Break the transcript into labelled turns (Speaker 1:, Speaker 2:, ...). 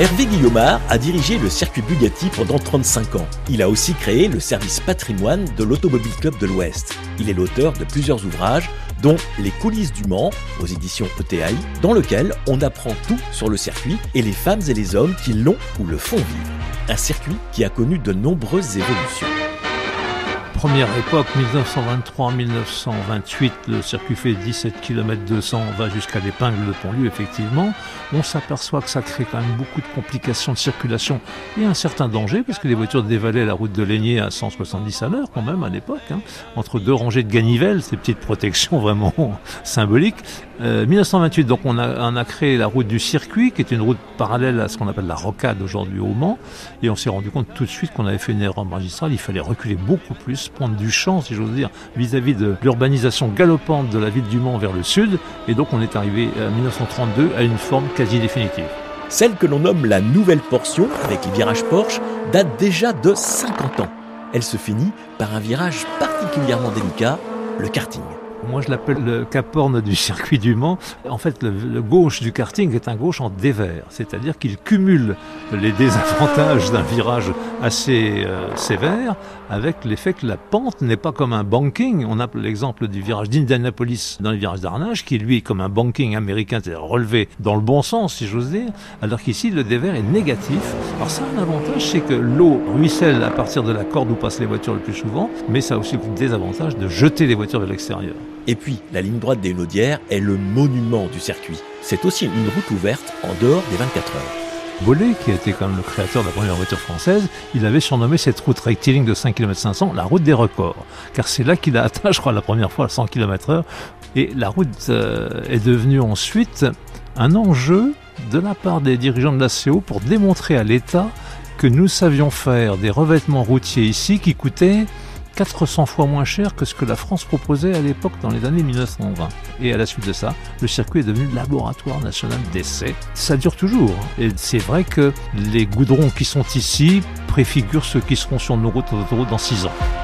Speaker 1: Hervé Guillaumard a dirigé le circuit Bugatti pendant 35 ans. Il a aussi créé le service patrimoine de l'Automobile Club de l'Ouest. Il est l'auteur de plusieurs ouvrages, dont Les coulisses du Mans, aux éditions ETI, dans lequel on apprend tout sur le circuit et les femmes et les hommes qui l'ont ou le font vivre. Un circuit qui a connu de nombreuses évolutions
Speaker 2: première époque, 1923-1928, le circuit fait 17 km 200, va jusqu'à l'épingle de Pontlieu, effectivement. On s'aperçoit que ça crée quand même beaucoup de complications de circulation et un certain danger, parce que les voitures dévalaient la route de Laigné à 170 à l'heure, quand même, à l'époque, hein. entre deux rangées de ganivelles, ces petites protections vraiment symboliques. 1928, euh, donc on a, on a créé la route du circuit, qui est une route parallèle à ce qu'on appelle la rocade aujourd'hui au Mans, et on s'est rendu compte tout de suite qu'on avait fait une erreur magistrale, il fallait reculer beaucoup plus, prendre du champ, si j'ose dire, vis-à-vis de l'urbanisation galopante de la ville du Mans vers le sud, et donc on est arrivé en 1932 à une forme quasi définitive.
Speaker 1: Celle que l'on nomme la nouvelle portion, avec les virages Porsche, date déjà de 50 ans. Elle se finit par un virage particulièrement délicat, le karting.
Speaker 2: Moi, je l'appelle le caporne du circuit du Mans. En fait, le, gauche du karting est un gauche en dévers, c'est-à-dire qu'il cumule les désavantages d'un virage assez euh, sévère avec l'effet que la pente n'est pas comme un banking. On a l'exemple du virage d'Indianapolis dans les virages d'Arnage, qui lui est comme un banking américain, c'est-à-dire relevé dans le bon sens, si j'ose dire, alors qu'ici, le dévers est négatif. Alors ça un avantage, c'est que l'eau ruisselle à partir de la corde où passent les voitures le plus souvent, mais ça a aussi le désavantage de jeter les voitures vers l'extérieur.
Speaker 1: Et puis, la ligne droite des Naudières est le monument du circuit. C'est aussi une route ouverte en dehors des 24 heures.
Speaker 2: Bollé, qui été quand même le créateur de la première voiture française, il avait surnommé cette route rectiligne de 5 km 500 la route des records. Car c'est là qu'il a atteint, je crois, la première fois à 100 km heure. Et la route euh, est devenue ensuite un enjeu de la part des dirigeants de la CO pour démontrer à l'État que nous savions faire des revêtements routiers ici qui coûtaient 400 fois moins cher que ce que la France proposait à l'époque dans les années 1920. Et à la suite de ça, le circuit est devenu laboratoire national d'essai. Ça dure toujours. Hein. Et c'est vrai que les goudrons qui sont ici préfigurent ceux qui seront sur nos routes dans 6 ans.